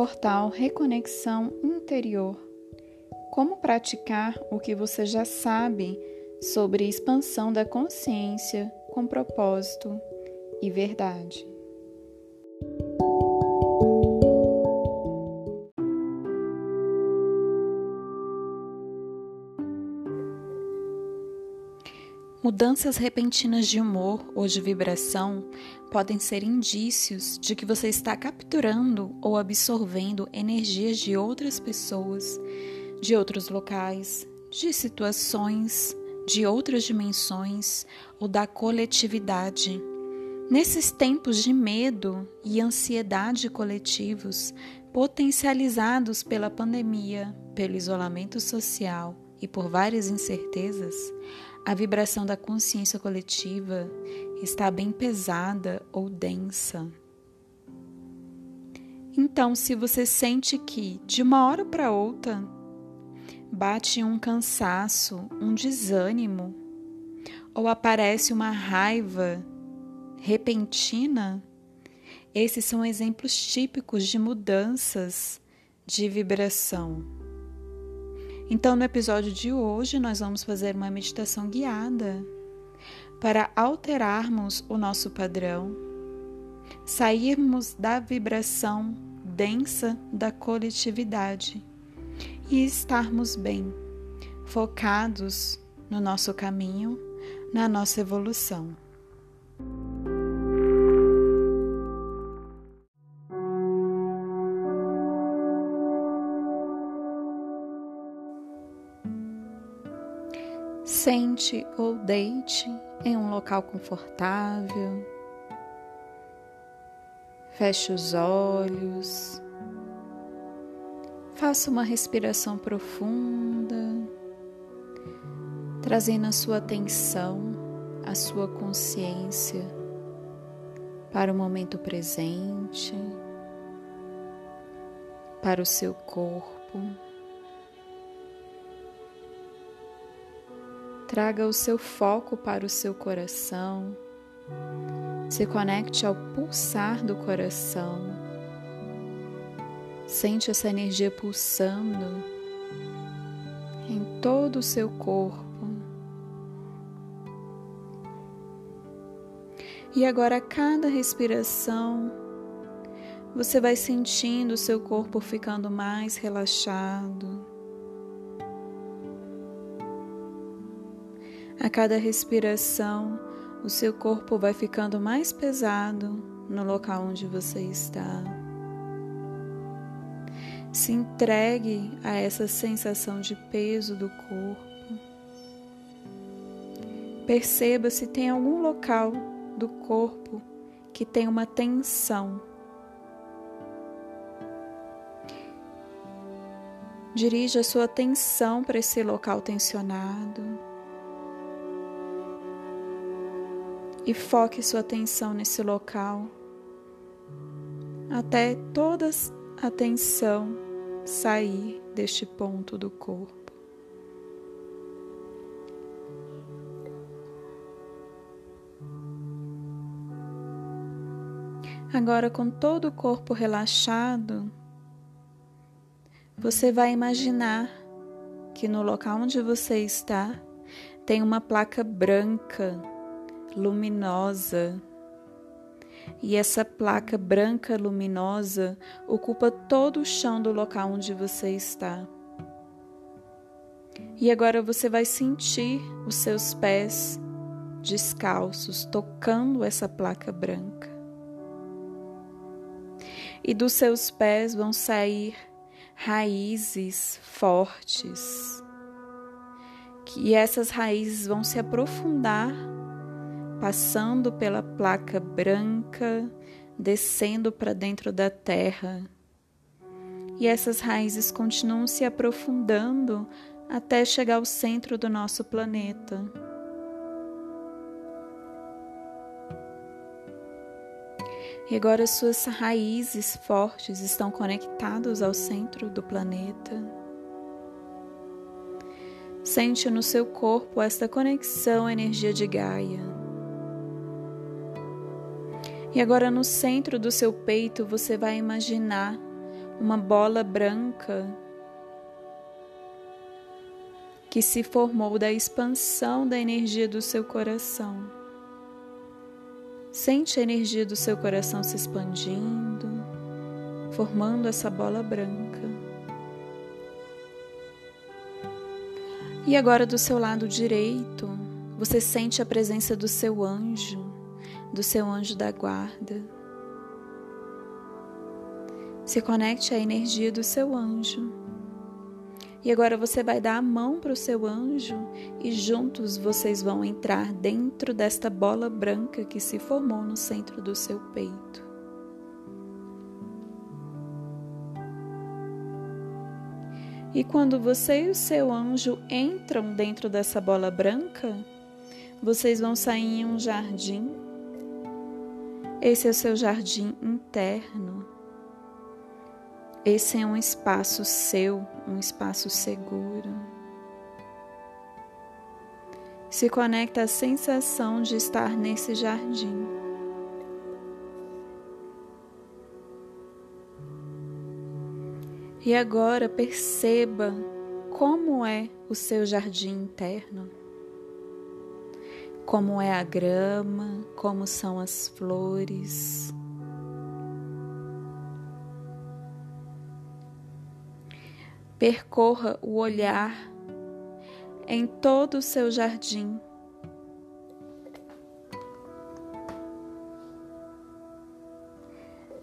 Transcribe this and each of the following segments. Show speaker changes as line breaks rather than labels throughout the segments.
portal Reconexão Interior. Como praticar o que você já sabe sobre expansão da consciência com propósito e verdade. Mudanças repentinas de humor ou de vibração podem ser indícios de que você está capturando ou absorvendo energias de outras pessoas, de outros locais, de situações, de outras dimensões ou da coletividade. Nesses tempos de medo e ansiedade coletivos, potencializados pela pandemia, pelo isolamento social e por várias incertezas, a vibração da consciência coletiva está bem pesada ou densa. Então, se você sente que de uma hora para outra bate um cansaço, um desânimo, ou aparece uma raiva repentina, esses são exemplos típicos de mudanças de vibração. Então, no episódio de hoje, nós vamos fazer uma meditação guiada para alterarmos o nosso padrão, sairmos da vibração densa da coletividade e estarmos bem, focados no nosso caminho, na nossa evolução. Sente ou deite em um local confortável. Feche os olhos. Faça uma respiração profunda, trazendo a sua atenção, a sua consciência para o momento presente, para o seu corpo. Traga o seu foco para o seu coração. Se conecte ao pulsar do coração. Sente essa energia pulsando em todo o seu corpo. E agora, a cada respiração, você vai sentindo o seu corpo ficando mais relaxado A cada respiração, o seu corpo vai ficando mais pesado no local onde você está. Se entregue a essa sensação de peso do corpo. Perceba se tem algum local do corpo que tem uma tensão. Dirija a sua atenção para esse local tensionado. E foque sua atenção nesse local até toda a tensão sair deste ponto do corpo. Agora, com todo o corpo relaxado, você vai imaginar que no local onde você está tem uma placa branca luminosa. E essa placa branca luminosa ocupa todo o chão do local onde você está. E agora você vai sentir os seus pés descalços tocando essa placa branca. E dos seus pés vão sair raízes fortes. E essas raízes vão se aprofundar passando pela placa branca, descendo para dentro da terra. E essas raízes continuam se aprofundando até chegar ao centro do nosso planeta. E agora suas raízes fortes estão conectadas ao centro do planeta. Sente no seu corpo esta conexão energia de Gaia. E agora no centro do seu peito você vai imaginar uma bola branca que se formou da expansão da energia do seu coração. Sente a energia do seu coração se expandindo, formando essa bola branca. E agora do seu lado direito, você sente a presença do seu anjo, do seu anjo da guarda. Se conecte à energia do seu anjo. E agora você vai dar a mão para o seu anjo e juntos vocês vão entrar dentro desta bola branca que se formou no centro do seu peito. E quando você e o seu anjo entram dentro dessa bola branca, vocês vão sair em um jardim. Esse é o seu jardim interno. Esse é um espaço seu, um espaço seguro. Se conecta à sensação de estar nesse jardim. E agora perceba como é o seu jardim interno. Como é a grama, como são as flores. Percorra o olhar em todo o seu jardim.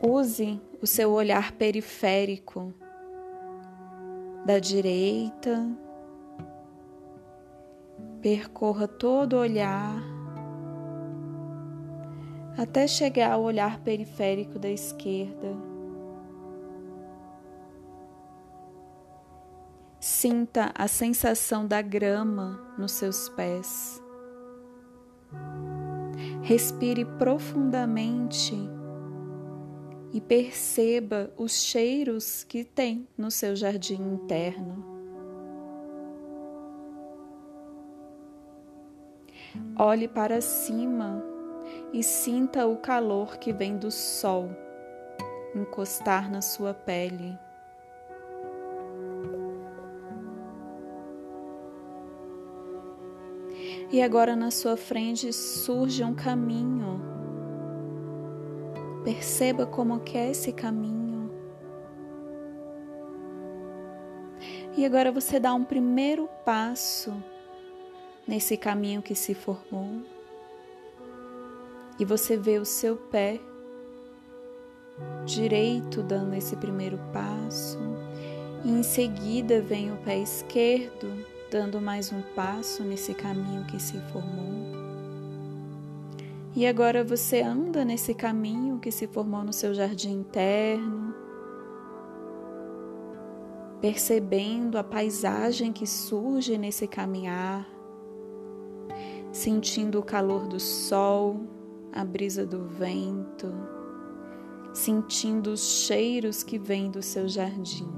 Use o seu olhar periférico da direita, percorra todo o olhar até chegar ao olhar periférico da esquerda. Sinta a sensação da grama nos seus pés. Respire profundamente e perceba os cheiros que tem no seu jardim interno. Olhe para cima e sinta o calor que vem do sol encostar na sua pele. E agora na sua frente surge um caminho. Perceba como é esse caminho. E agora você dá um primeiro passo nesse caminho que se formou. E você vê o seu pé direito dando esse primeiro passo. E em seguida vem o pé esquerdo dando mais um passo nesse caminho que se formou. E agora você anda nesse caminho que se formou no seu jardim interno, percebendo a paisagem que surge nesse caminhar, sentindo o calor do sol, a brisa do vento, sentindo os cheiros que vêm do seu jardim.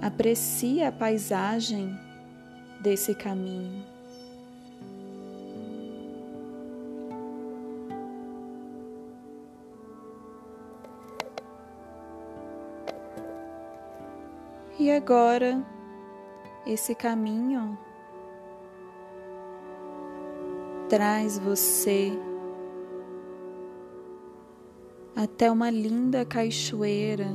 Aprecie a paisagem desse caminho. E agora, esse caminho traz você até uma linda cachoeira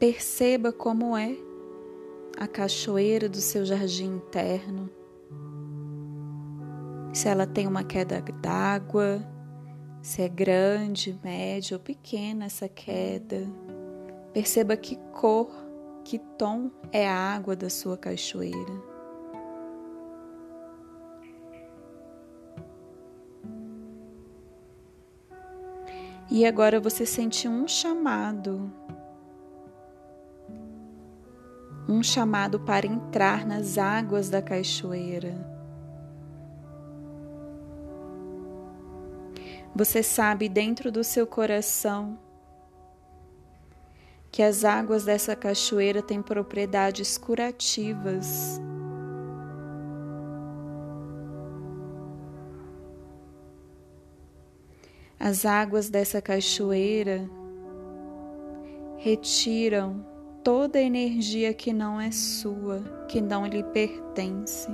Perceba como é a cachoeira do seu jardim interno. Se ela tem uma queda d'água, se é grande, média ou pequena essa queda. Perceba que cor, que tom é a água da sua cachoeira. E agora você sente um chamado um chamado para entrar nas águas da cachoeira. Você sabe dentro do seu coração que as águas dessa cachoeira têm propriedades curativas. As águas dessa cachoeira retiram toda a energia que não é sua, que não lhe pertence,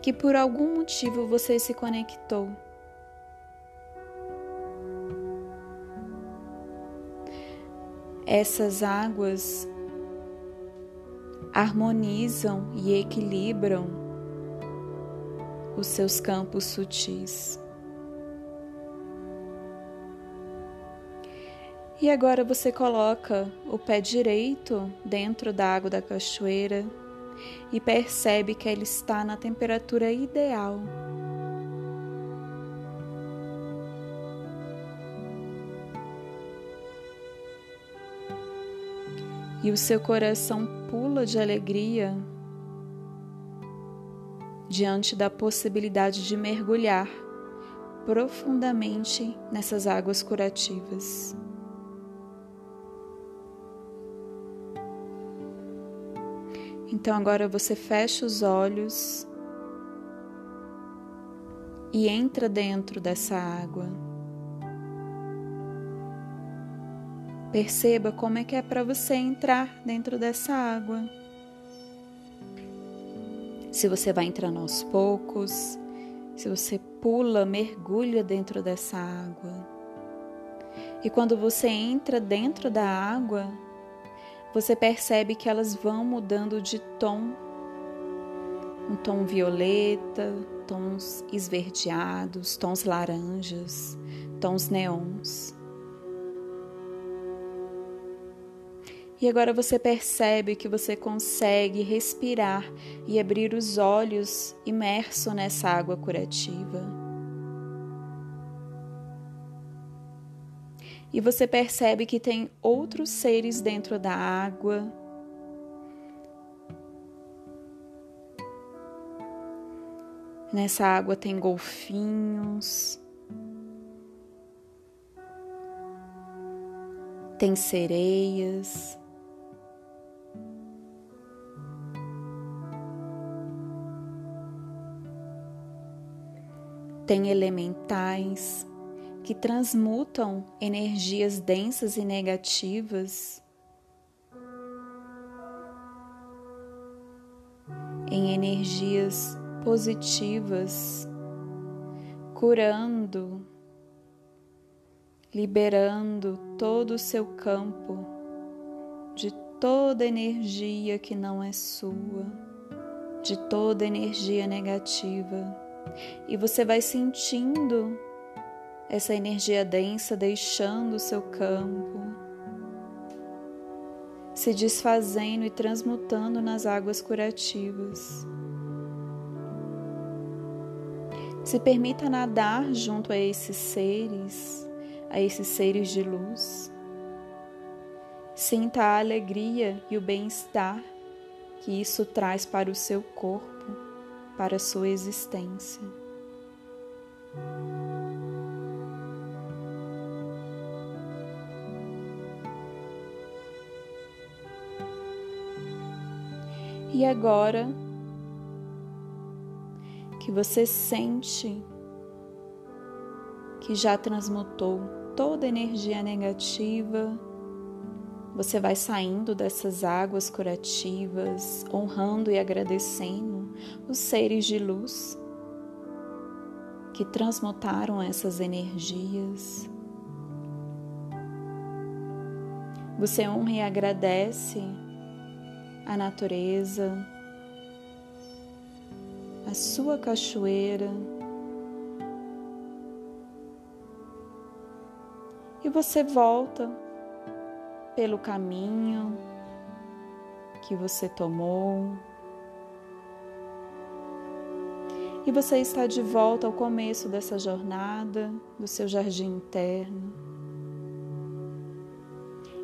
que por algum motivo você se conectou. Essas águas harmonizam e equilibram os seus campos sutis. E agora você coloca o pé direito dentro da água da cachoeira e percebe que ela está na temperatura ideal. E o seu coração pula de alegria diante da possibilidade de mergulhar profundamente nessas águas curativas. Então agora você fecha os olhos e entra dentro dessa água. Perceba como é que é para você entrar dentro dessa água. Se você vai entrando aos poucos, se você pula, mergulha dentro dessa água. E quando você entra dentro da água, você percebe que elas vão mudando de tom. Um tom violeta, tons esverdeados, tons laranjas, tons neons. E agora você percebe que você consegue respirar e abrir os olhos imerso nessa água curativa. e você percebe que tem outros seres dentro da água. Nessa água tem golfinhos, tem sereias. Tem elementais que transmutam energias densas e negativas. Em energias positivas, curando, liberando todo o seu campo de toda energia que não é sua, de toda energia negativa. E você vai sentindo essa energia densa deixando o seu campo, se desfazendo e transmutando nas águas curativas. Se permita nadar junto a esses seres, a esses seres de luz. Sinta a alegria e o bem-estar que isso traz para o seu corpo, para sua existência. E agora que você sente que já transmutou toda energia negativa, você vai saindo dessas águas curativas, honrando e agradecendo os seres de luz que transmutaram essas energias. Você honra e agradece a natureza, a sua cachoeira. E você volta pelo caminho que você tomou. E você está de volta ao começo dessa jornada do seu jardim interno.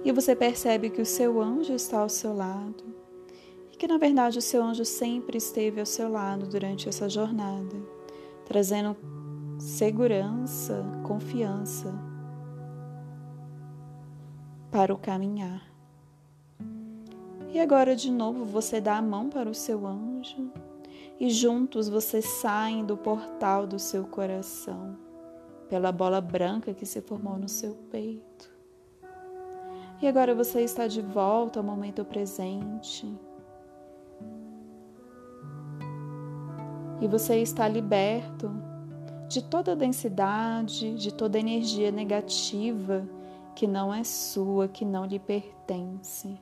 E você percebe que o seu anjo está ao seu lado que na verdade o seu anjo sempre esteve ao seu lado durante essa jornada, trazendo segurança, confiança para o caminhar. E agora de novo você dá a mão para o seu anjo e juntos vocês saem do portal do seu coração, pela bola branca que se formou no seu peito. E agora você está de volta ao momento presente. E você está liberto de toda a densidade, de toda a energia negativa que não é sua, que não lhe pertence.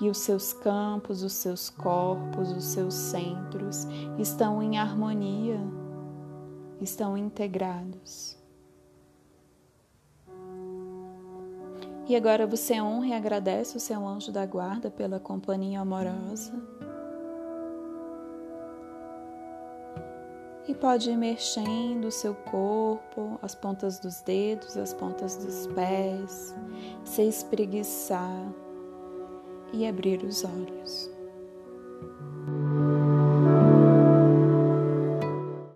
E os seus campos, os seus corpos, os seus centros estão em harmonia, estão integrados. E agora você honra e agradece o seu anjo da guarda pela companhia amorosa. E pode ir mexendo o seu corpo, as pontas dos dedos, as pontas dos pés, se espreguiçar e abrir os olhos.